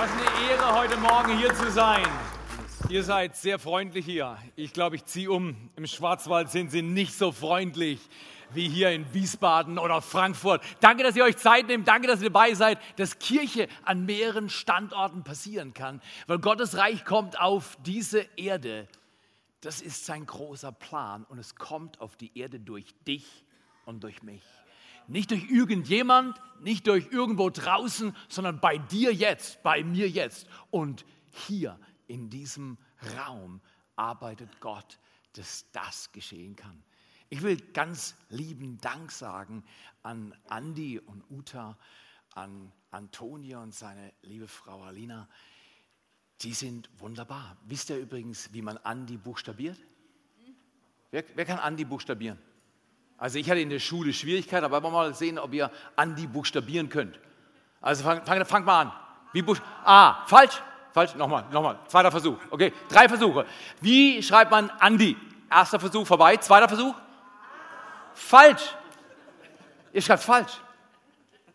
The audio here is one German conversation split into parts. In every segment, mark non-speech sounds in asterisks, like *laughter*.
Was eine Ehre, heute Morgen hier zu sein. Ihr seid sehr freundlich hier. Ich glaube, ich ziehe um. Im Schwarzwald sind sie nicht so freundlich wie hier in Wiesbaden oder Frankfurt. Danke, dass ihr euch Zeit nehmt. Danke, dass ihr dabei seid, dass Kirche an mehreren Standorten passieren kann. Weil Gottes Reich kommt auf diese Erde. Das ist sein großer Plan. Und es kommt auf die Erde durch dich und durch mich. Nicht durch irgendjemand, nicht durch irgendwo draußen, sondern bei dir jetzt, bei mir jetzt. Und hier in diesem Raum arbeitet Gott, dass das geschehen kann. Ich will ganz lieben Dank sagen an Andi und Uta, an Antonia und seine liebe Frau Alina. Die sind wunderbar. Wisst ihr übrigens, wie man Andi buchstabiert? Wer, wer kann Andi buchstabieren? Also ich hatte in der Schule Schwierigkeiten, aber wir mal sehen, ob ihr Andi buchstabieren könnt. Also fangt fang, fang mal an. Wie buch Ah, falsch, falsch, nochmal, nochmal. Zweiter Versuch. Okay, drei Versuche. Wie schreibt man Andi? Erster Versuch vorbei, zweiter Versuch. Falsch. Ihr schreibt falsch.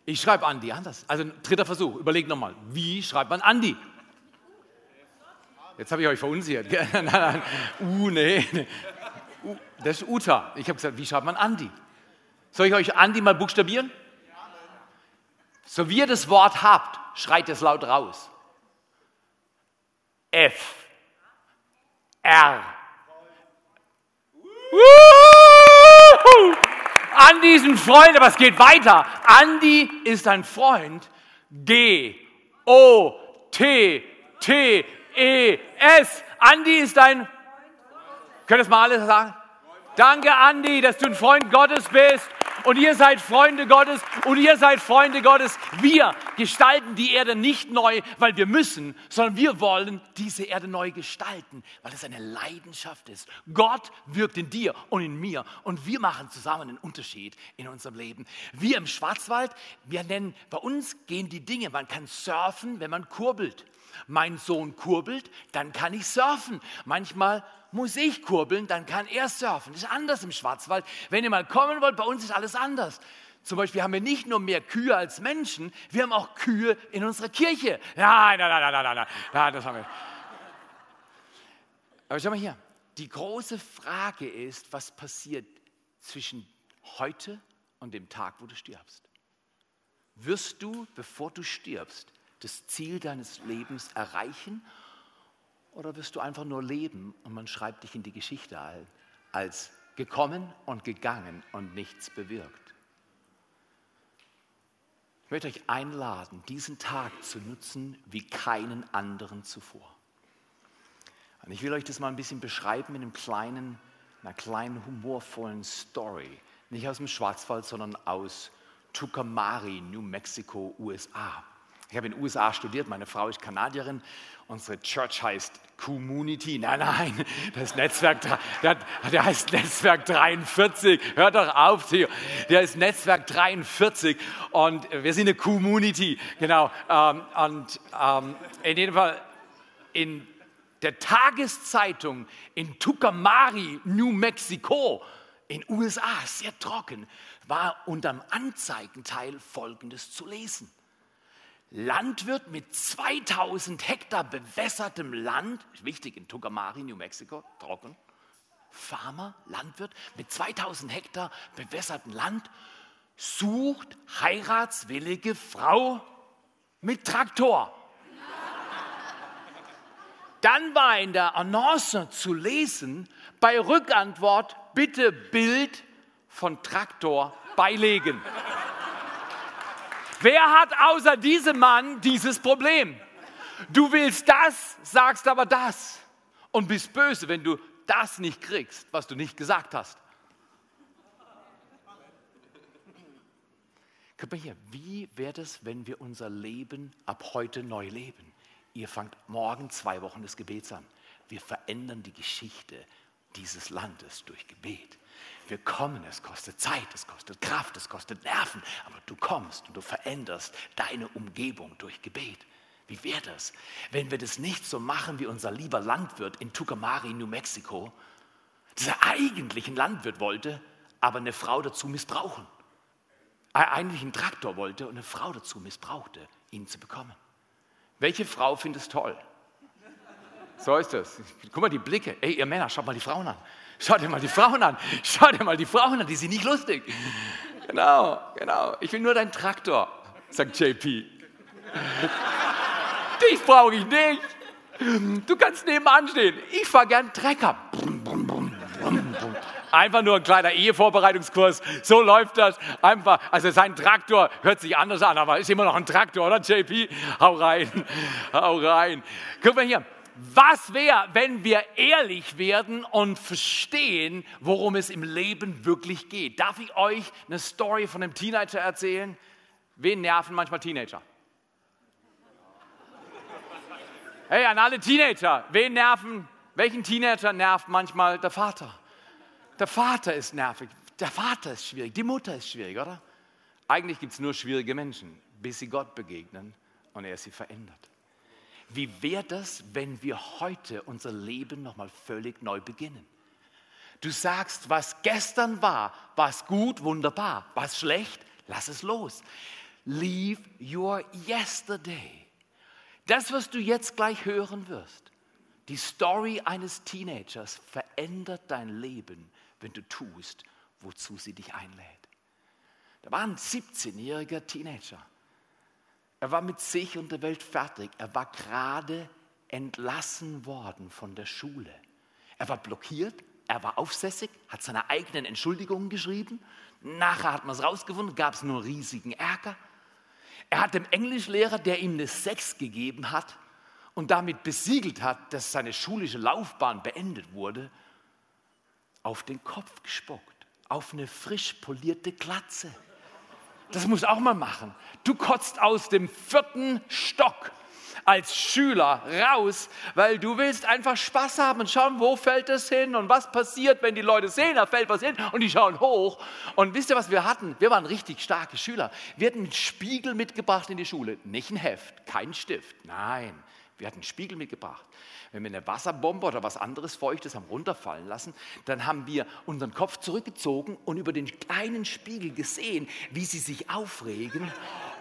Ich schreibe Andi anders. Also dritter Versuch. Überlegt nochmal. Wie schreibt man Andi? Jetzt habe ich euch verunsichert. *laughs* nein, nein. Uh, nee. Uh, das ist Uta. Ich habe gesagt, wie schreibt man Andi? Soll ich euch Andi mal buchstabieren? So wie ihr das Wort habt, schreit es laut raus. F. R. Andi ist ein Freund, aber es geht weiter. Andi ist ein Freund. G. O. T. T. E. S. Andi ist ein. Könnt ihr es mal alle sagen? Danke, Andi, dass du ein Freund Gottes bist und ihr seid Freunde Gottes und ihr seid Freunde Gottes. Wir gestalten die Erde nicht neu, weil wir müssen, sondern wir wollen diese Erde neu gestalten, weil es eine Leidenschaft ist. Gott wirkt in dir und in mir und wir machen zusammen einen Unterschied in unserem Leben. Wir im Schwarzwald, wir nennen, bei uns gehen die Dinge, man kann surfen, wenn man kurbelt. Mein Sohn kurbelt, dann kann ich surfen. Manchmal muss ich kurbeln, dann kann er surfen. Das ist anders im Schwarzwald. Wenn ihr mal kommen wollt, bei uns ist alles anders. Zum Beispiel haben wir nicht nur mehr Kühe als Menschen, wir haben auch Kühe in unserer Kirche. Nein, nein, nein, nein, nein, nein, nein das haben wir. Aber schau mal hier, die große Frage ist, was passiert zwischen heute und dem Tag, wo du stirbst. Wirst du, bevor du stirbst, das Ziel deines Lebens erreichen oder wirst du einfach nur leben und man schreibt dich in die Geschichte ein, als gekommen und gegangen und nichts bewirkt? Ich möchte euch einladen, diesen Tag zu nutzen wie keinen anderen zuvor. Und ich will euch das mal ein bisschen beschreiben mit einem kleinen, einer kleinen humorvollen Story. Nicht aus dem Schwarzwald, sondern aus Tucumari, New Mexico, USA. Ich habe in den USA studiert, meine Frau ist Kanadierin. Unsere Church heißt Community. Nein, nein, das Netzwerk, der, der heißt Netzwerk 43. Hört doch auf, Theo. Der ist Netzwerk 43 und wir sind eine Community. Genau. Ähm, und ähm, in jedem Fall in der Tageszeitung in Tucumari, New Mexico, in USA, sehr trocken, war unterm Anzeigenteil Folgendes zu lesen. Landwirt mit 2000 Hektar bewässertem Land, wichtig in Tucumari, New Mexico, trocken. Farmer, Landwirt mit 2000 Hektar bewässertem Land sucht heiratswillige Frau mit Traktor. Dann war in der Annonce zu lesen, bei Rückantwort bitte Bild von Traktor beilegen. Wer hat außer diesem Mann dieses Problem? Du willst das, sagst aber das und bist böse, wenn du das nicht kriegst, was du nicht gesagt hast. Guck mal hier, wie wäre es, wenn wir unser Leben ab heute neu leben? Ihr fangt morgen zwei Wochen des Gebets an. Wir verändern die Geschichte dieses Landes durch Gebet. Wir kommen, es kostet Zeit, es kostet Kraft, es kostet Nerven, aber du kommst und du veränderst deine Umgebung durch Gebet. Wie wäre das, wenn wir das nicht so machen wie unser lieber Landwirt in Tucumari, New Mexico, der eigentlich einen Landwirt wollte, aber eine Frau dazu missbrauchen. Eigentlich einen Traktor wollte und eine Frau dazu missbrauchte, ihn zu bekommen. Welche Frau findet es toll? So ist es. Guck mal die Blicke. Ey, ihr Männer, schaut mal die Frauen an. Schaut dir mal die Frauen an. Schaut dir mal die Frauen an, die sind nicht lustig. Genau, genau. Ich will nur deinen Traktor, sagt JP. Dich brauche ich nicht. Du kannst nebenan stehen. Ich fahre gern Trecker. Einfach nur ein kleiner Ehevorbereitungskurs. So läuft das. Einfach, also sein Traktor hört sich anders an, aber ist immer noch ein Traktor, oder JP? Hau rein, hau rein. Guck mal hier. Was wäre, wenn wir ehrlich werden und verstehen, worum es im Leben wirklich geht? Darf ich euch eine Story von einem Teenager erzählen? Wen nerven manchmal Teenager? Hey, an alle Teenager, wen nerven, welchen Teenager nervt manchmal der Vater? Der Vater ist nervig, der Vater ist schwierig, die Mutter ist schwierig, oder? Eigentlich gibt es nur schwierige Menschen, bis sie Gott begegnen und er sie verändert. Wie wäre das, wenn wir heute unser Leben nochmal völlig neu beginnen? Du sagst, was gestern war, es gut, wunderbar, war es schlecht, lass es los. Leave your yesterday. Das, was du jetzt gleich hören wirst, die Story eines Teenagers verändert dein Leben, wenn du tust, wozu sie dich einlädt. Da war ein 17-jähriger Teenager er war mit sich und der Welt fertig. Er war gerade entlassen worden von der Schule. Er war blockiert, er war aufsässig, hat seine eigenen Entschuldigungen geschrieben. Nachher hat man es rausgefunden, gab es nur riesigen Ärger. Er hat dem Englischlehrer, der ihm eine Sex gegeben hat und damit besiegelt hat, dass seine schulische Laufbahn beendet wurde, auf den Kopf gespuckt, auf eine frisch polierte Glatze. Das muss auch mal machen. Du kotzt aus dem vierten Stock als Schüler raus, weil du willst einfach Spaß haben und schauen, wo fällt es hin und was passiert, wenn die Leute sehen, da fällt was hin und die schauen hoch. Und wisst ihr, was wir hatten? Wir waren richtig starke Schüler. Wir hatten einen Spiegel mitgebracht in die Schule, nicht ein Heft, kein Stift, nein. Wir hatten einen Spiegel mitgebracht. Wenn wir eine Wasserbombe oder was anderes Feuchtes haben runterfallen lassen, dann haben wir unseren Kopf zurückgezogen und über den kleinen Spiegel gesehen, wie sie sich aufregen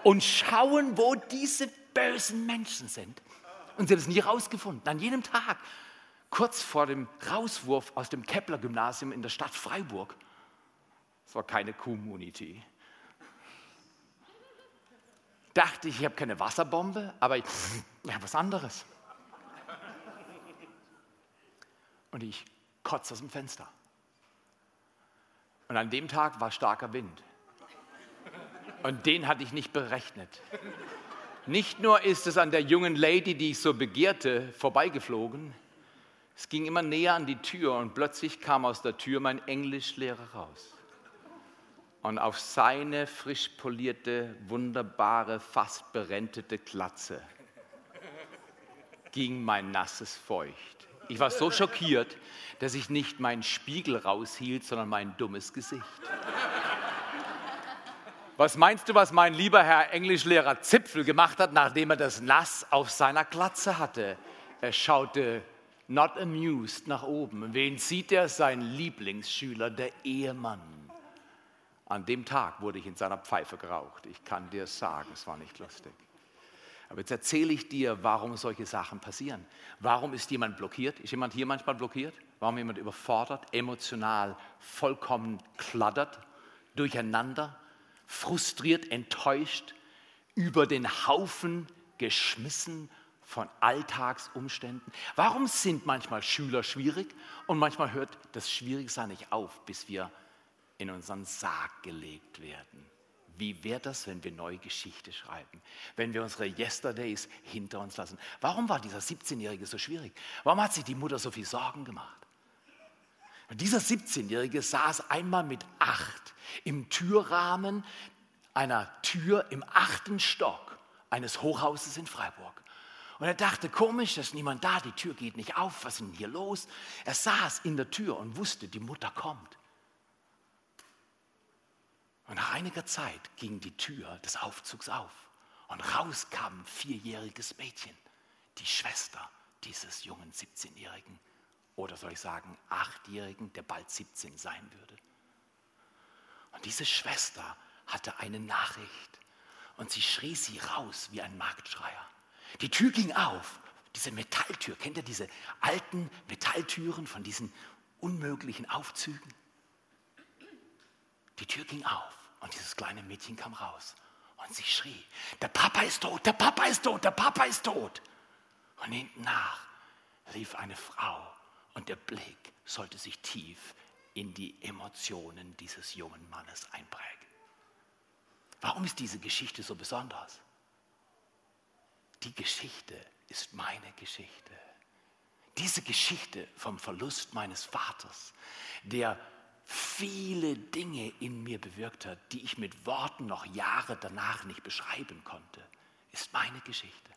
und schauen, wo diese bösen Menschen sind. Und sie haben es nie rausgefunden. An jedem Tag, kurz vor dem Rauswurf aus dem Kepler-Gymnasium in der Stadt Freiburg, es war keine Community, dachte ich, ich habe keine Wasserbombe, aber ich, ich habe was anderes. Und ich kotze aus dem Fenster. Und an dem Tag war starker Wind. Und den hatte ich nicht berechnet. Nicht nur ist es an der jungen Lady, die ich so begehrte, vorbeigeflogen, es ging immer näher an die Tür und plötzlich kam aus der Tür mein Englischlehrer raus und auf seine frisch polierte, wunderbare, fast berentete Glatze ging mein nasses Feucht. Ich war so schockiert, dass ich nicht meinen Spiegel raushielt, sondern mein dummes Gesicht. Was meinst du, was mein lieber Herr Englischlehrer Zipfel gemacht hat, nachdem er das Nass auf seiner Glatze hatte? Er schaute not amused nach oben. Wen sieht er? Sein Lieblingsschüler, der Ehemann. An dem Tag wurde ich in seiner Pfeife geraucht. Ich kann dir sagen, es war nicht lustig. Aber jetzt erzähle ich dir, warum solche Sachen passieren. Warum ist jemand blockiert? Ist jemand hier manchmal blockiert? Warum jemand überfordert, emotional vollkommen kladdert, durcheinander, frustriert, enttäuscht, über den Haufen geschmissen von Alltagsumständen? Warum sind manchmal Schüler schwierig und manchmal hört das Schwierigsein nicht auf, bis wir in unseren Sarg gelegt werden. Wie wäre das, wenn wir neue Geschichte schreiben? Wenn wir unsere Yesterdays hinter uns lassen? Warum war dieser 17-Jährige so schwierig? Warum hat sich die Mutter so viel Sorgen gemacht? Und dieser 17-Jährige saß einmal mit acht im Türrahmen einer Tür im achten Stock eines Hochhauses in Freiburg. Und er dachte, komisch, dass niemand da, die Tür geht nicht auf, was ist denn hier los? Er saß in der Tür und wusste, die Mutter kommt. Und nach einiger Zeit ging die Tür des Aufzugs auf und raus kam ein vierjähriges Mädchen, die Schwester dieses jungen 17-Jährigen oder soll ich sagen achtjährigen, der bald 17 sein würde. Und diese Schwester hatte eine Nachricht und sie schrie sie raus wie ein Marktschreier. Die Tür ging auf. Diese Metalltür, kennt ihr diese alten Metalltüren von diesen unmöglichen Aufzügen? Die Tür ging auf und dieses kleine Mädchen kam raus und sie schrie, der Papa ist tot, der Papa ist tot, der Papa ist tot. Und hinten nach lief eine Frau und der Blick sollte sich tief in die Emotionen dieses jungen Mannes einprägen. Warum ist diese Geschichte so besonders? Die Geschichte ist meine Geschichte. Diese Geschichte vom Verlust meines Vaters, der viele Dinge in mir bewirkt hat, die ich mit Worten noch Jahre danach nicht beschreiben konnte, ist meine Geschichte.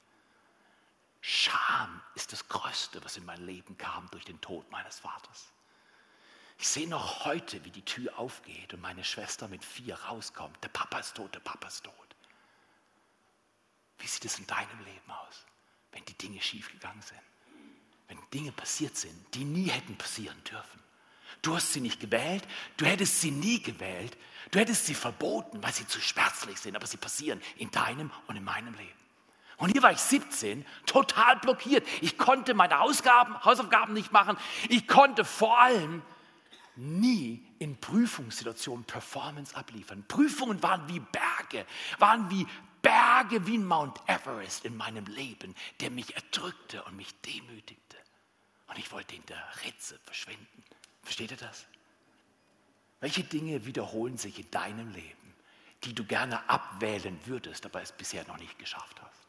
Scham ist das Größte, was in mein Leben kam durch den Tod meines Vaters. Ich sehe noch heute, wie die Tür aufgeht und meine Schwester mit vier rauskommt. Der Papa ist tot, der Papa ist tot. Wie sieht es in deinem Leben aus, wenn die Dinge schiefgegangen sind? Wenn Dinge passiert sind, die nie hätten passieren dürfen. Du hast sie nicht gewählt, du hättest sie nie gewählt, du hättest sie verboten, weil sie zu schmerzlich sind, aber sie passieren in deinem und in meinem Leben. Und hier war ich 17, total blockiert. Ich konnte meine Ausgaben, Hausaufgaben nicht machen. Ich konnte vor allem nie in Prüfungssituationen Performance abliefern. Prüfungen waren wie Berge, waren wie Berge wie Mount Everest in meinem Leben, der mich erdrückte und mich demütigte. Und ich wollte in der Ritze verschwinden. Versteht ihr das? Welche Dinge wiederholen sich in deinem Leben, die du gerne abwählen würdest, aber es bisher noch nicht geschafft hast?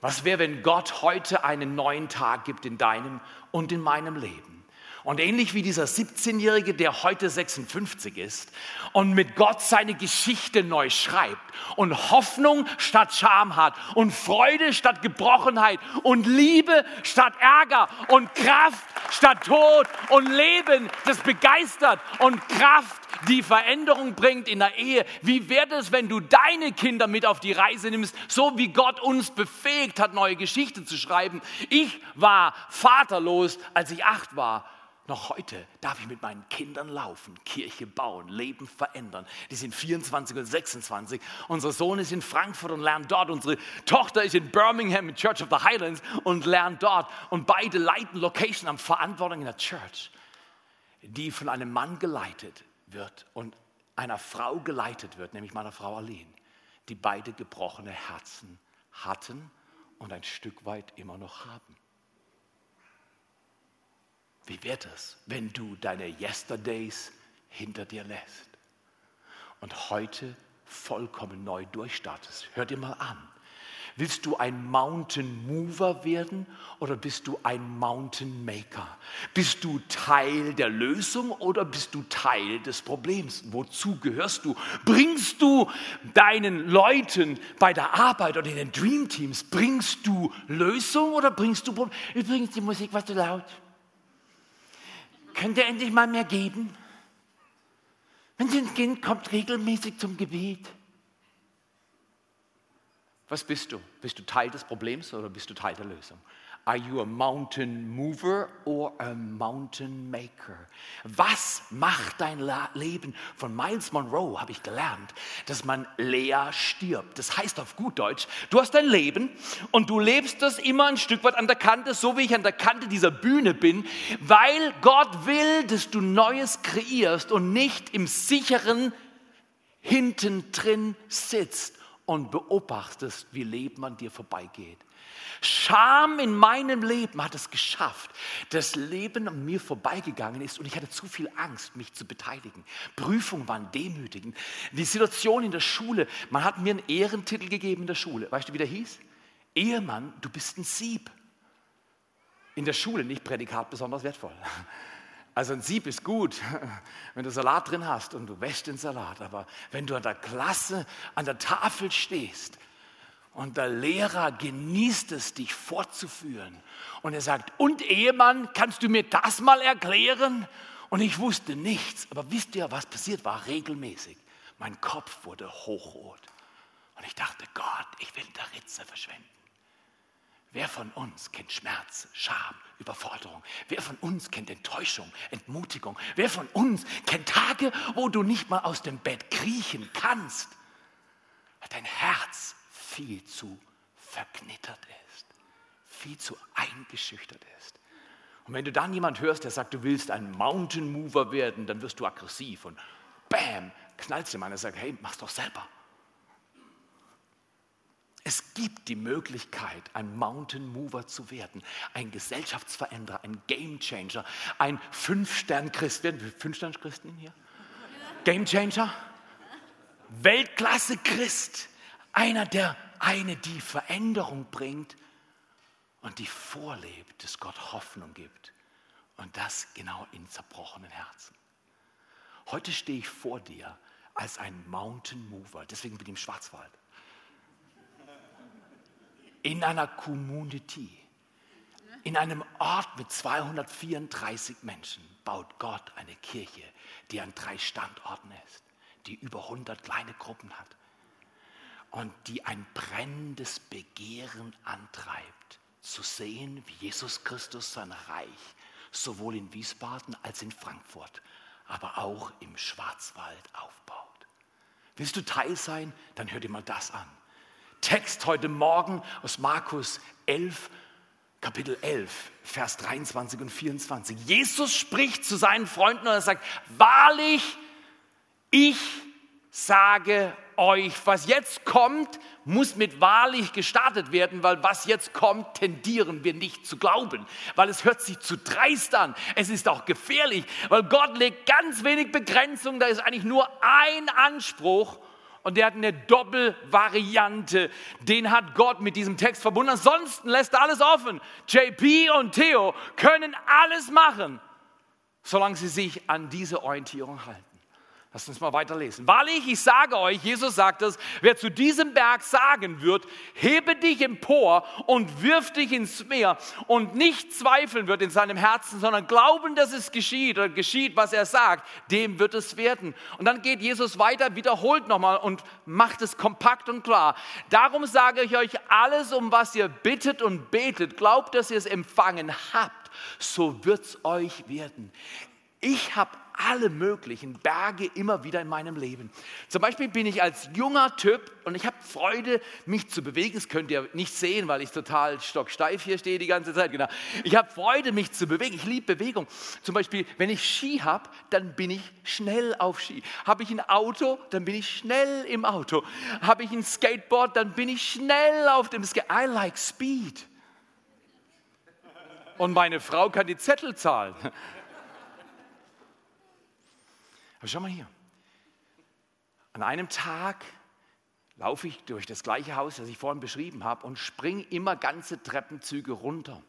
Was wäre, wenn Gott heute einen neuen Tag gibt in deinem und in meinem Leben? Und ähnlich wie dieser 17-Jährige, der heute 56 ist und mit Gott seine Geschichte neu schreibt und Hoffnung statt Scham hat und Freude statt Gebrochenheit und Liebe statt Ärger und Kraft statt Tod und Leben, das begeistert und Kraft, die Veränderung bringt in der Ehe. Wie wäre es, wenn du deine Kinder mit auf die Reise nimmst, so wie Gott uns befähigt hat, neue Geschichten zu schreiben? Ich war vaterlos, als ich acht war. Noch heute darf ich mit meinen Kindern laufen, Kirche bauen, Leben verändern. Die sind 24 und 26. Unser Sohn ist in Frankfurt und lernt dort. Unsere Tochter ist in Birmingham in Church of the Highlands und lernt dort. Und beide leiten Location, haben Verantwortung in der Church, die von einem Mann geleitet wird und einer Frau geleitet wird, nämlich meiner Frau Aline, die beide gebrochene Herzen hatten und ein Stück weit immer noch haben. Wie wird es, wenn du deine Yesterdays hinter dir lässt und heute vollkommen neu durchstartest? Hör dir mal an. Willst du ein Mountain Mover werden oder bist du ein Mountain Maker? Bist du Teil der Lösung oder bist du Teil des Problems? Wozu gehörst du? Bringst du deinen Leuten bei der Arbeit oder in den Dream Teams, bringst du Lösung oder bringst du Probleme? Übrigens, die Musik war zu laut. Könnt ihr endlich mal mehr geben? Wenn Sie ein Kind kommt regelmäßig zum Gebet. Was bist du? Bist du Teil des Problems oder bist du Teil der Lösung? Are you a mountain mover or a mountain maker? Was macht dein Leben? Von Miles Monroe habe ich gelernt, dass man leer stirbt. Das heißt auf gut Deutsch, du hast dein Leben und du lebst das immer ein Stück weit an der Kante, so wie ich an der Kante dieser Bühne bin, weil Gott will, dass du Neues kreierst und nicht im sicheren hinten drin sitzt und beobachtest, wie Leben an dir vorbeigeht. Scham in meinem Leben hat es geschafft, dass Leben an mir vorbeigegangen ist und ich hatte zu viel Angst, mich zu beteiligen. Prüfungen waren demütigend. Die Situation in der Schule, man hat mir einen Ehrentitel gegeben in der Schule. Weißt du, wie der hieß? Ehemann, du bist ein Sieb. In der Schule nicht Prädikat besonders wertvoll. Also ein Sieb ist gut, *laughs* wenn du Salat drin hast und du wäschst den Salat. Aber wenn du an der Klasse, an der Tafel stehst und der Lehrer genießt es, dich fortzuführen. Und er sagt, und Ehemann, kannst du mir das mal erklären? Und ich wusste nichts. Aber wisst ihr, was passiert war? Regelmäßig. Mein Kopf wurde hochrot. Und ich dachte, Gott, ich will der Ritze verschwenden. Wer von uns kennt Schmerz, Scham, Überforderung? Wer von uns kennt Enttäuschung, Entmutigung? Wer von uns kennt Tage, wo du nicht mal aus dem Bett kriechen kannst? Dein Herz viel zu verknittert ist, viel zu eingeschüchtert ist. Und wenn du dann jemand hörst, der sagt, du willst ein Mountain Mover werden, dann wirst du aggressiv und bam, knallst mal und sagt, hey, mach's doch selber. Es gibt die Möglichkeit, ein Mountain Mover zu werden, ein Gesellschaftsveränderer, ein Game Changer, ein Fünf-Stern-Christ. Werden wir Fünf-Stern-Christen hier? Game Changer? Weltklasse-Christ. Einer, der eine die Veränderung bringt und die vorlebt, dass Gott Hoffnung gibt. Und das genau in zerbrochenen Herzen. Heute stehe ich vor dir als ein Mountain Mover, deswegen bin ich im Schwarzwald in einer Community, in einem Ort mit 234 Menschen, baut Gott eine Kirche, die an drei Standorten ist, die über 100 kleine Gruppen hat und die ein brennendes Begehren antreibt, zu sehen, wie Jesus Christus sein Reich sowohl in Wiesbaden als in Frankfurt, aber auch im Schwarzwald aufbaut. Willst du Teil sein? Dann hör dir mal das an. Text heute Morgen aus Markus 11, Kapitel 11, Vers 23 und 24. Jesus spricht zu seinen Freunden und er sagt, wahrlich, ich sage euch, was jetzt kommt, muss mit wahrlich gestartet werden, weil was jetzt kommt, tendieren wir nicht zu glauben, weil es hört sich zu dreist an. Es ist auch gefährlich, weil Gott legt ganz wenig Begrenzung, da ist eigentlich nur ein Anspruch und der hat eine Doppelvariante. Den hat Gott mit diesem Text verbunden. Ansonsten lässt er alles offen. JP und Theo können alles machen, solange sie sich an diese Orientierung halten. Lass uns mal weiterlesen. Wahrlich, ich sage euch, Jesus sagt es, wer zu diesem Berg sagen wird, hebe dich empor und wirf dich ins Meer und nicht zweifeln wird in seinem Herzen, sondern glauben, dass es geschieht oder geschieht, was er sagt, dem wird es werden. Und dann geht Jesus weiter, wiederholt nochmal und macht es kompakt und klar. Darum sage ich euch alles, um was ihr bittet und betet, glaubt, dass ihr es empfangen habt, so wird es euch werden. Ich habe alle möglichen Berge immer wieder in meinem Leben. Zum Beispiel bin ich als junger Typ und ich habe Freude, mich zu bewegen. Das könnt ihr nicht sehen, weil ich total stocksteif hier stehe die ganze Zeit. Genau. Ich habe Freude, mich zu bewegen. Ich liebe Bewegung. Zum Beispiel, wenn ich Ski habe, dann bin ich schnell auf Ski. Habe ich ein Auto, dann bin ich schnell im Auto. Habe ich ein Skateboard, dann bin ich schnell auf dem Skateboard. I like speed. Und meine Frau kann die Zettel zahlen. Aber schau mal hier. An einem Tag laufe ich durch das gleiche Haus, das ich vorhin beschrieben habe, und springe immer ganze Treppenzüge runter.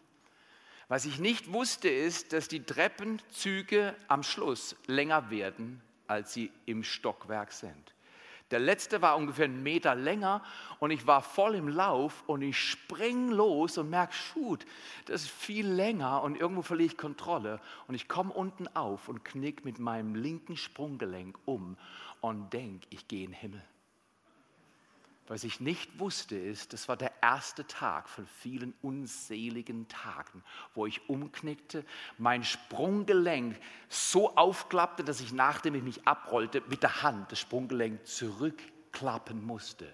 Was ich nicht wusste, ist, dass die Treppenzüge am Schluss länger werden, als sie im Stockwerk sind. Der letzte war ungefähr einen Meter länger und ich war voll im Lauf und ich spring los und merke, shoot, das ist viel länger und irgendwo verliere ich Kontrolle und ich komme unten auf und knick mit meinem linken Sprunggelenk um und denke, ich gehe in den Himmel. Was ich nicht wusste, ist, das war der erste Tag von vielen unseligen Tagen, wo ich umknickte, mein Sprunggelenk so aufklappte, dass ich, nachdem ich mich abrollte, mit der Hand das Sprunggelenk zurückklappen musste.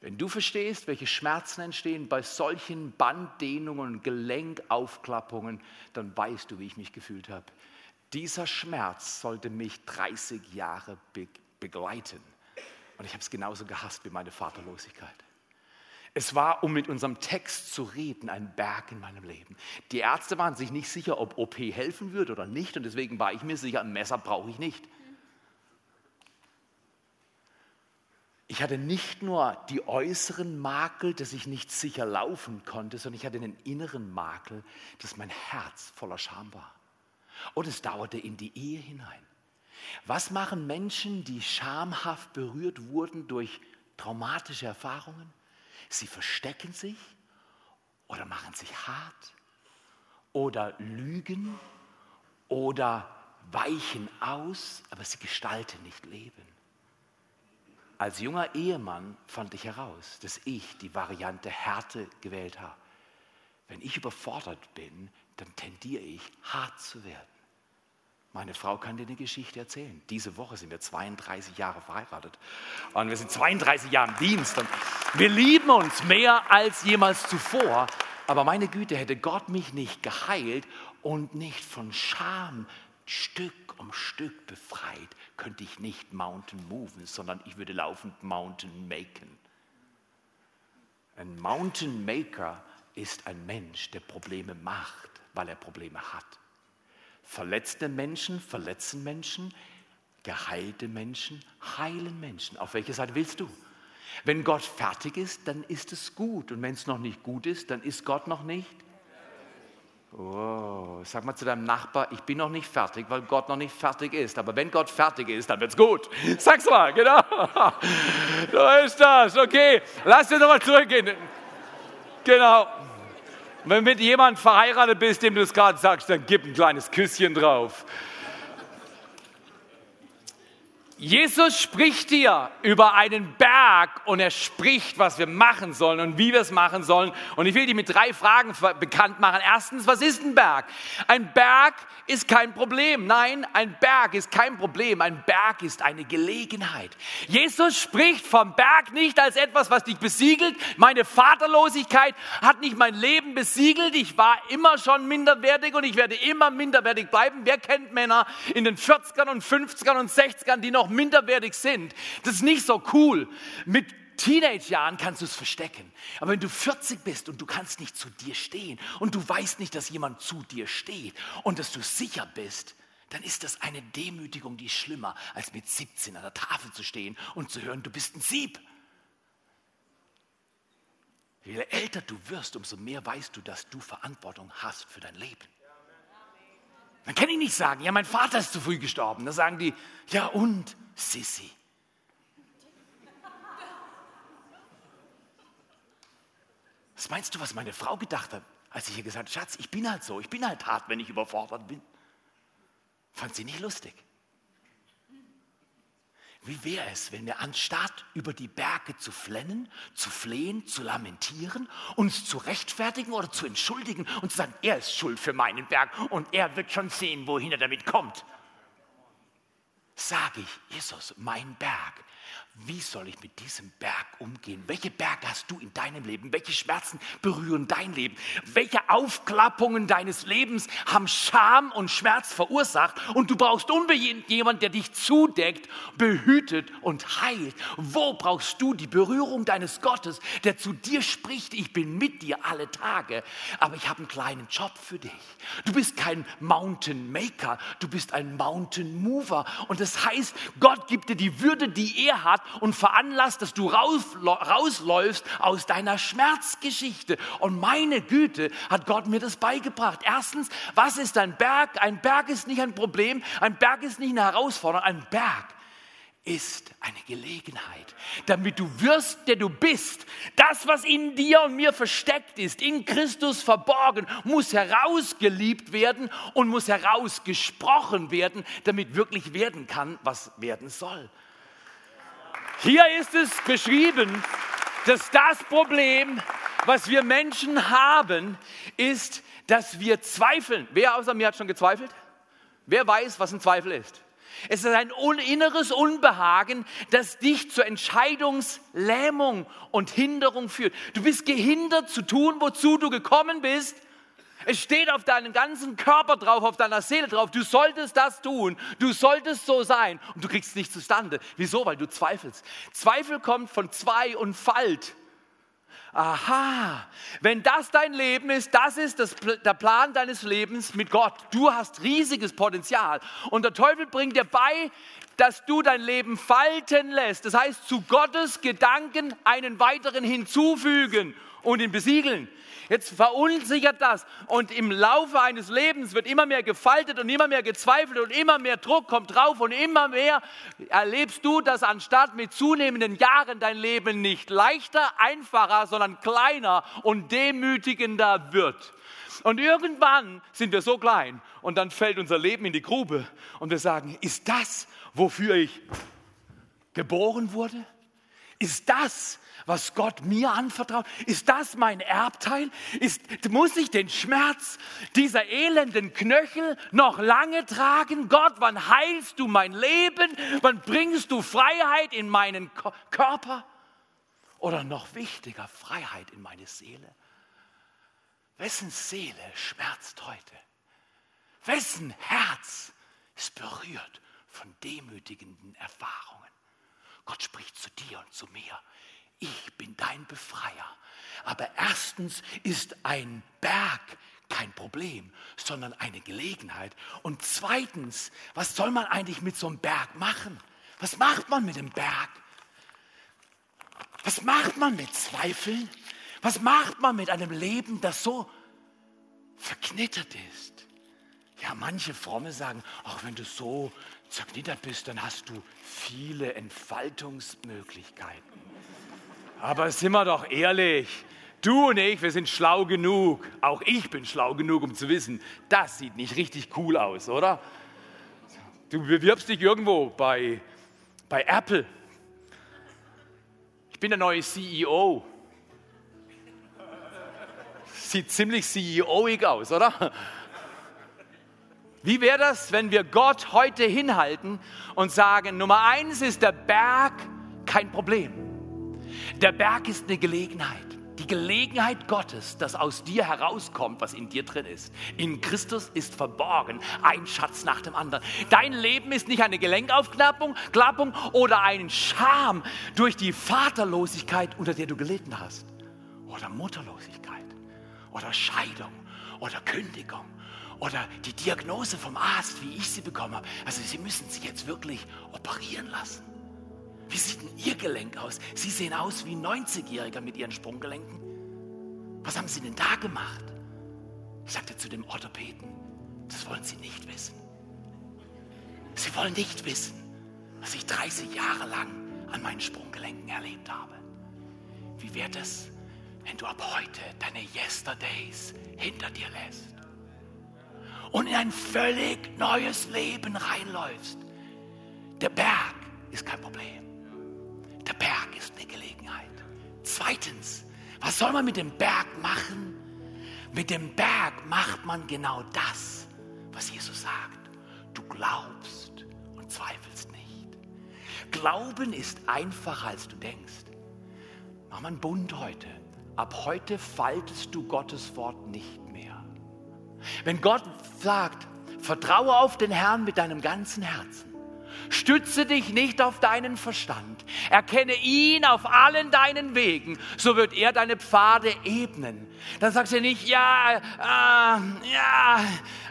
Wenn du verstehst, welche Schmerzen entstehen bei solchen Banddehnungen und Gelenkaufklappungen, dann weißt du, wie ich mich gefühlt habe. Dieser Schmerz sollte mich 30 Jahre begleiten. Und ich habe es genauso gehasst wie meine Vaterlosigkeit. Es war, um mit unserem Text zu reden, ein Berg in meinem Leben. Die Ärzte waren sich nicht sicher, ob OP helfen würde oder nicht. Und deswegen war ich mir sicher, ein Messer brauche ich nicht. Ich hatte nicht nur die äußeren Makel, dass ich nicht sicher laufen konnte, sondern ich hatte einen inneren Makel, dass mein Herz voller Scham war. Und es dauerte in die Ehe hinein. Was machen Menschen, die schamhaft berührt wurden durch traumatische Erfahrungen? Sie verstecken sich oder machen sich hart oder lügen oder weichen aus, aber sie gestalten nicht Leben. Als junger Ehemann fand ich heraus, dass ich die Variante Härte gewählt habe. Wenn ich überfordert bin, dann tendiere ich hart zu werden. Meine Frau kann dir eine Geschichte erzählen. Diese Woche sind wir 32 Jahre verheiratet. Und wir sind 32 Jahre im Dienst. Und Wir lieben uns mehr als jemals zuvor. Aber meine Güte, hätte Gott mich nicht geheilt und nicht von Scham Stück um Stück befreit, könnte ich nicht Mountain moven, sondern ich würde laufend Mountain maken. Ein Mountain Maker ist ein Mensch, der Probleme macht, weil er Probleme hat. Verletzte Menschen verletzen Menschen, geheilte Menschen heilen Menschen. Auf welche Seite willst du? Wenn Gott fertig ist, dann ist es gut. Und wenn es noch nicht gut ist, dann ist Gott noch nicht. Oh, sag mal zu deinem Nachbar, ich bin noch nicht fertig, weil Gott noch nicht fertig ist. Aber wenn Gott fertig ist, dann wird es gut. *laughs* Sag's mal, genau. *laughs* So ist das. Okay, lass dir nochmal zurückgehen. Genau. Wenn du mit jemandem verheiratet bist, dem du es gerade sagst, dann gib ein kleines Küsschen drauf. Jesus spricht dir über einen Berg und er spricht, was wir machen sollen und wie wir es machen sollen. Und ich will dir mit drei Fragen bekannt machen. Erstens, was ist ein Berg? Ein Berg ist kein Problem. Nein, ein Berg ist kein Problem. Ein Berg ist eine Gelegenheit. Jesus spricht vom Berg nicht als etwas, was dich besiegelt. Meine Vaterlosigkeit hat nicht mein Leben besiegelt. Ich war immer schon minderwertig und ich werde immer minderwertig bleiben. Wer kennt Männer in den 40ern und 50ern und 60ern, die noch minderwertig sind. Das ist nicht so cool. Mit Teenage-Jahren kannst du es verstecken. Aber wenn du 40 bist und du kannst nicht zu dir stehen und du weißt nicht, dass jemand zu dir steht und dass du sicher bist, dann ist das eine Demütigung, die ist schlimmer, als mit 17 an der Tafel zu stehen und zu hören, du bist ein Sieb. Je älter du wirst, umso mehr weißt du, dass du Verantwortung hast für dein Leben. Dann kann ich nicht sagen, ja, mein Vater ist zu früh gestorben. Dann sagen die, ja und, Sissi. Was meinst du, was meine Frau gedacht hat, als ich ihr gesagt habe, Schatz, ich bin halt so, ich bin halt hart, wenn ich überfordert bin? Fand sie nicht lustig. Wie wäre es, wenn wir anstatt über die Berge zu flennen, zu flehen, zu lamentieren, uns zu rechtfertigen oder zu entschuldigen und zu sagen, er ist schuld für meinen Berg und er wird schon sehen, wohin er damit kommt, sage ich, Jesus, mein Berg, wie soll ich mit diesem Berg umgehen? Welche Berge hast du in deinem Leben? Welche Schmerzen berühren dein Leben? Welche Aufklappungen deines Lebens haben Scham und Schmerz verursacht? Und du brauchst unbedingt jemanden, der dich zudeckt, behütet und heilt. Wo brauchst du die Berührung deines Gottes, der zu dir spricht? Ich bin mit dir alle Tage, aber ich habe einen kleinen Job für dich. Du bist kein Mountain Maker, du bist ein Mountain Mover. Und das heißt, Gott gibt dir die Würde, die er hat und veranlasst, dass du rausläufst aus deiner Schmerzgeschichte. Und meine Güte, hat Gott mir das beigebracht. Erstens, was ist ein Berg? Ein Berg ist nicht ein Problem, ein Berg ist nicht eine Herausforderung, ein Berg ist eine Gelegenheit, damit du wirst, der du bist. Das, was in dir und mir versteckt ist, in Christus verborgen, muss herausgeliebt werden und muss herausgesprochen werden, damit wirklich werden kann, was werden soll. Hier ist es beschrieben, dass das Problem, was wir Menschen haben, ist, dass wir zweifeln. Wer außer mir hat schon gezweifelt? Wer weiß, was ein Zweifel ist? Es ist ein inneres Unbehagen, das dich zur Entscheidungslähmung und Hinderung führt. Du bist gehindert zu tun, wozu du gekommen bist es steht auf deinem ganzen Körper drauf, auf deiner Seele drauf. Du solltest das tun. Du solltest so sein. Und du kriegst es nicht zustande. Wieso? Weil du zweifelst. Zweifel kommt von zwei und Falt. Aha, wenn das dein Leben ist, das ist das, der Plan deines Lebens mit Gott. Du hast riesiges Potenzial. Und der Teufel bringt dir bei, dass du dein Leben falten lässt. Das heißt, zu Gottes Gedanken einen weiteren hinzufügen und ihn besiegeln. Jetzt verunsichert das und im Laufe eines Lebens wird immer mehr gefaltet und immer mehr gezweifelt und immer mehr Druck kommt drauf und immer mehr erlebst du, dass anstatt mit zunehmenden Jahren dein Leben nicht leichter, einfacher, sondern kleiner und demütigender wird. Und irgendwann sind wir so klein und dann fällt unser Leben in die Grube und wir sagen, ist das, wofür ich geboren wurde? Ist das, was Gott mir anvertraut? Ist das mein Erbteil? Ist, muss ich den Schmerz dieser elenden Knöchel noch lange tragen? Gott, wann heilst du mein Leben? Wann bringst du Freiheit in meinen Körper? Oder noch wichtiger, Freiheit in meine Seele? Wessen Seele schmerzt heute? Wessen Herz ist berührt von demütigenden Erfahrungen? Gott spricht zu dir und zu mir. Ich bin dein Befreier. Aber erstens ist ein Berg kein Problem, sondern eine Gelegenheit. Und zweitens, was soll man eigentlich mit so einem Berg machen? Was macht man mit dem Berg? Was macht man mit Zweifeln? Was macht man mit einem Leben, das so verknittert ist? Ja, manche Fromme sagen, auch wenn du so zerknittert bist, dann hast du viele Entfaltungsmöglichkeiten. Aber sind wir doch ehrlich, Du und ich, wir sind schlau genug. Auch ich bin schlau genug, um zu wissen, das sieht nicht richtig cool aus, oder? Du bewirbst dich irgendwo bei, bei Apple. Ich bin der neue CEO. Sieht ziemlich CEOig aus, oder? Wie wäre das, wenn wir Gott heute hinhalten und sagen, Nummer eins ist der Berg kein Problem. Der Berg ist eine Gelegenheit die Gelegenheit Gottes, dass aus dir herauskommt, was in dir drin ist. In Christus ist verborgen ein Schatz nach dem anderen. Dein Leben ist nicht eine Gelenkaufklappung Klappung oder ein Scham durch die Vaterlosigkeit, unter der du gelitten hast. Oder Mutterlosigkeit. Oder Scheidung. Oder Kündigung. Oder die Diagnose vom Arzt, wie ich sie bekommen habe. Also sie müssen sich jetzt wirklich operieren lassen. Wie sieht denn Ihr Gelenk aus? Sie sehen aus wie ein 90-Jähriger mit Ihren Sprunggelenken. Was haben Sie denn da gemacht? Ich sagte zu dem Orthopäden, das wollen Sie nicht wissen. Sie wollen nicht wissen, was ich 30 Jahre lang an meinen Sprunggelenken erlebt habe. Wie wäre es, wenn du ab heute deine Yesterdays hinter dir lässt und in ein völlig neues Leben reinläufst? Der Berg ist kein Problem. Der Berg ist eine Gelegenheit. Zweitens, was soll man mit dem Berg machen? Mit dem Berg macht man genau das, was Jesus sagt. Du glaubst und zweifelst nicht. Glauben ist einfacher, als du denkst. Mach mal einen Bund heute. Ab heute faltest du Gottes Wort nicht mehr. Wenn Gott sagt, vertraue auf den Herrn mit deinem ganzen Herzen Stütze dich nicht auf deinen Verstand. Erkenne ihn auf allen deinen Wegen, so wird er deine Pfade ebnen. Dann sagst du nicht, ja, äh, ja,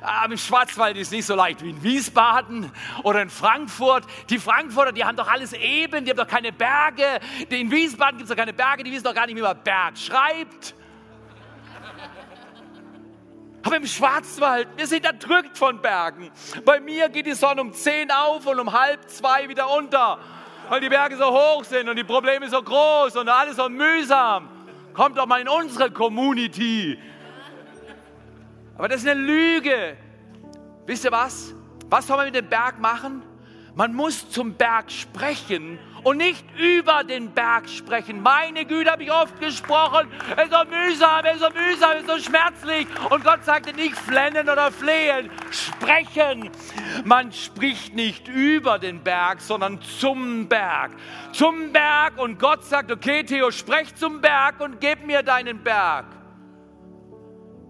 äh, im Schwarzwald ist nicht so leicht wie in Wiesbaden oder in Frankfurt. Die Frankfurter, die haben doch alles eben, die haben doch keine Berge. In Wiesbaden gibt es doch keine Berge, die wissen doch gar nicht, wie man Berg schreibt. Aber im Schwarzwald, wir sind erdrückt von Bergen. Bei mir geht die Sonne um 10 auf und um halb zwei wieder unter, weil die Berge so hoch sind und die Probleme so groß und alles so mühsam. Kommt doch mal in unsere Community. Aber das ist eine Lüge. Wisst ihr was? Was soll man mit dem Berg machen? Man muss zum Berg sprechen und nicht über den Berg sprechen. Meine Güte, habe ich oft gesprochen. Es ist so mühsam, es ist so mühsam, es ist so schmerzlich. Und Gott sagte nicht flennen oder flehen, sprechen. Man spricht nicht über den Berg, sondern zum Berg. Zum Berg und Gott sagt, okay Theo, sprech zum Berg und gib mir deinen Berg.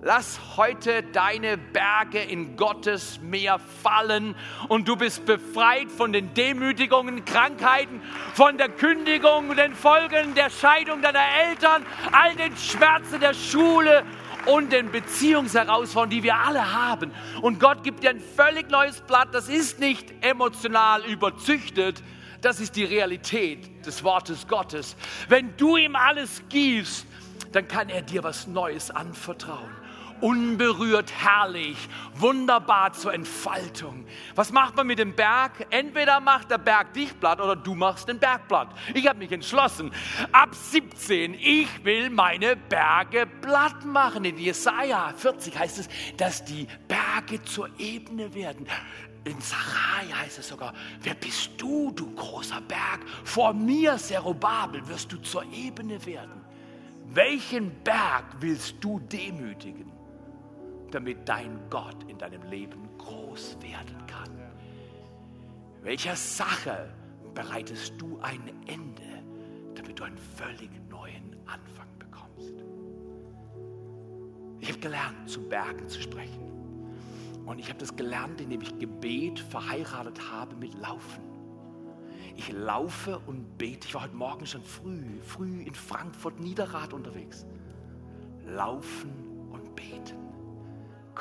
Lass heute deine Berge in Gottes Meer fallen und du bist befreit von den Demütigungen, Krankheiten, von der Kündigung, den Folgen der Scheidung deiner Eltern, all den Schmerzen der Schule und den Beziehungsherausforderungen, die wir alle haben. Und Gott gibt dir ein völlig neues Blatt. Das ist nicht emotional überzüchtet. Das ist die Realität des Wortes Gottes. Wenn du ihm alles gibst, dann kann er dir was Neues anvertrauen unberührt, herrlich, wunderbar zur Entfaltung. Was macht man mit dem Berg? Entweder macht der Berg dich platt oder du machst den Berg platt. Ich habe mich entschlossen, ab 17, ich will meine Berge platt machen. In Jesaja 40 heißt es, dass die Berge zur Ebene werden. In Sacharja heißt es sogar, wer bist du, du großer Berg? Vor mir, Zerubabel, wirst du zur Ebene werden. Welchen Berg willst du demütigen? Damit dein Gott in deinem Leben groß werden kann? Welcher Sache bereitest du ein Ende, damit du einen völlig neuen Anfang bekommst. Ich habe gelernt, zu Bergen zu sprechen. Und ich habe das gelernt, indem ich Gebet verheiratet habe mit Laufen. Ich laufe und bete. Ich war heute Morgen schon früh, früh in Frankfurt Niederrad unterwegs. Laufen und.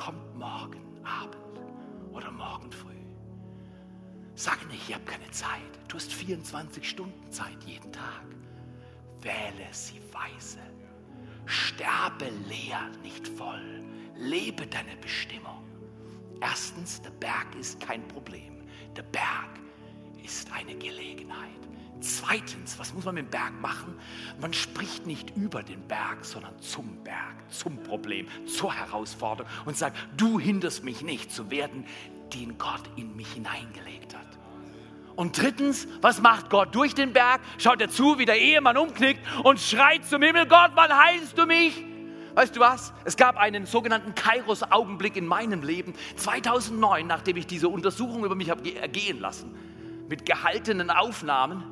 Kommt morgen Abend oder morgen früh. Sag nicht, ich habe keine Zeit. Du hast 24 Stunden Zeit jeden Tag. Wähle sie weise. Sterbe leer, nicht voll. Lebe deine Bestimmung. Erstens, der Berg ist kein Problem. Der Berg ist eine Gelegenheit. Zweitens, was muss man mit dem Berg machen? Man spricht nicht über den Berg, sondern zum Berg, zum Problem, zur Herausforderung und sagt, du hinderst mich nicht zu werden, den Gott in mich hineingelegt hat. Und drittens, was macht Gott durch den Berg? Schaut er zu, wie der Ehemann umknickt und schreit zum Himmel, Gott, wann heilst du mich? Weißt du was? Es gab einen sogenannten Kairos-Augenblick in meinem Leben 2009, nachdem ich diese Untersuchung über mich habe ergehen lassen, mit gehaltenen Aufnahmen,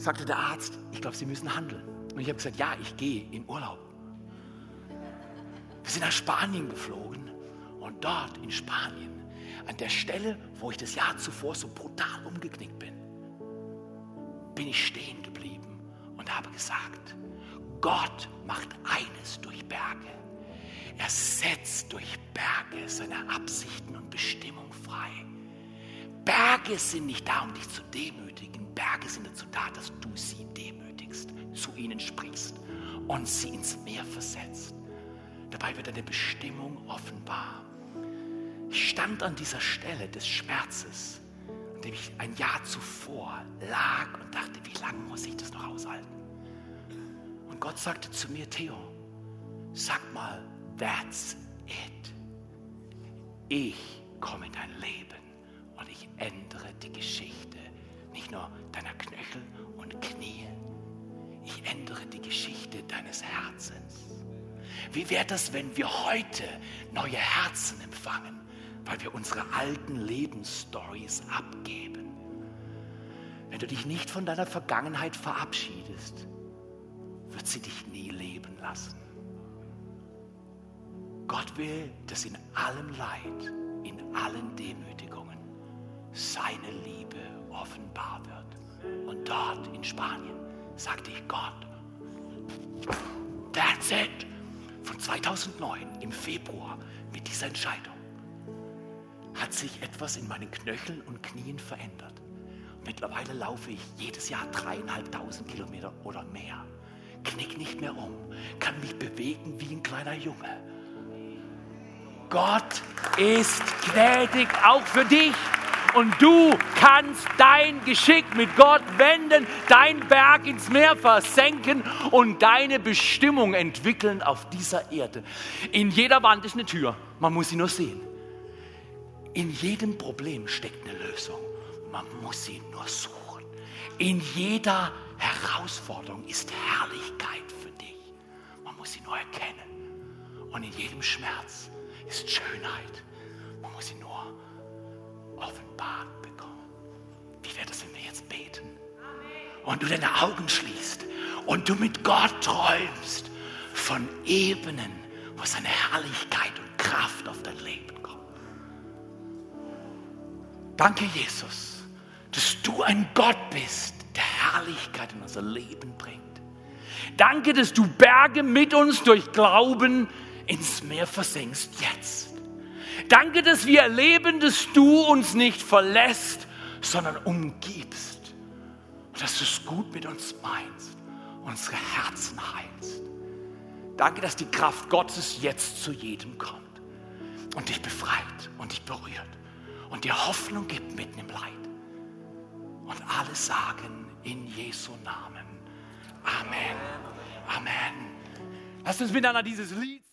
sagte der Arzt, ich glaube, Sie müssen handeln. Und ich habe gesagt, ja, ich gehe in Urlaub. Wir sind nach Spanien geflogen und dort in Spanien, an der Stelle, wo ich das Jahr zuvor so brutal umgeknickt bin, bin ich stehen geblieben und habe gesagt, Gott macht eines durch Berge. Er setzt durch Berge seine Absichten und Bestimmung frei. Berge sind nicht da, um dich zu demütigen. Berge sind dazu da, dass du sie demütigst, zu ihnen sprichst und sie ins Meer versetzt. Dabei wird deine Bestimmung offenbar. Ich stand an dieser Stelle des Schmerzes, an dem ich ein Jahr zuvor lag und dachte, wie lange muss ich das noch aushalten? Und Gott sagte zu mir, Theo, sag mal, that's it. Ich komme in dein Leben und ich ändere die Geschichte, nicht nur deiner Knöchel und Knie. Ich ändere die Geschichte deines Herzens. Wie wäre das, wenn wir heute neue Herzen empfangen, weil wir unsere alten Lebensstories abgeben? Wenn du dich nicht von deiner Vergangenheit verabschiedest, wird sie dich nie leben lassen. Gott will, dass in allem Leid, in allen Demütigungen seine Liebe offenbar wird. Und dort in Spanien sagte ich Gott, that's it. Von 2009 im Februar mit dieser Entscheidung hat sich etwas in meinen Knöcheln und Knien verändert. Mittlerweile laufe ich jedes Jahr dreieinhalbtausend Kilometer oder mehr knick nicht mehr um, kann mich bewegen wie ein kleiner Junge. Gott ist gnädig auch für dich. Und du kannst dein Geschick mit Gott wenden, dein Berg ins Meer versenken und deine Bestimmung entwickeln auf dieser Erde. In jeder Wand ist eine Tür, man muss sie nur sehen. In jedem Problem steckt eine Lösung, man muss sie nur suchen. In jeder Herausforderung ist Herrlichkeit für dich. Man muss sie nur erkennen. Und in jedem Schmerz ist Schönheit. Man muss sie nur offenbart bekommen. Wie wäre das, wenn wir jetzt beten? Und du deine Augen schließt und du mit Gott träumst von Ebenen, wo seine Herrlichkeit und Kraft auf dein Leben kommt. Danke, Jesus, dass du ein Gott bist, der Herrlichkeit in unser Leben bringt. Danke, dass du Berge mit uns durch Glauben ins Meer versenkst jetzt. Danke, dass wir erleben, dass du uns nicht verlässt, sondern umgibst. Und dass du es gut mit uns meinst, unsere Herzen heilst. Danke, dass die Kraft Gottes jetzt zu jedem kommt und dich befreit und dich berührt und dir Hoffnung gibt mitten im Leid. Und alle sagen in Jesu Namen. Amen. Amen. Lass uns miteinander dieses Lied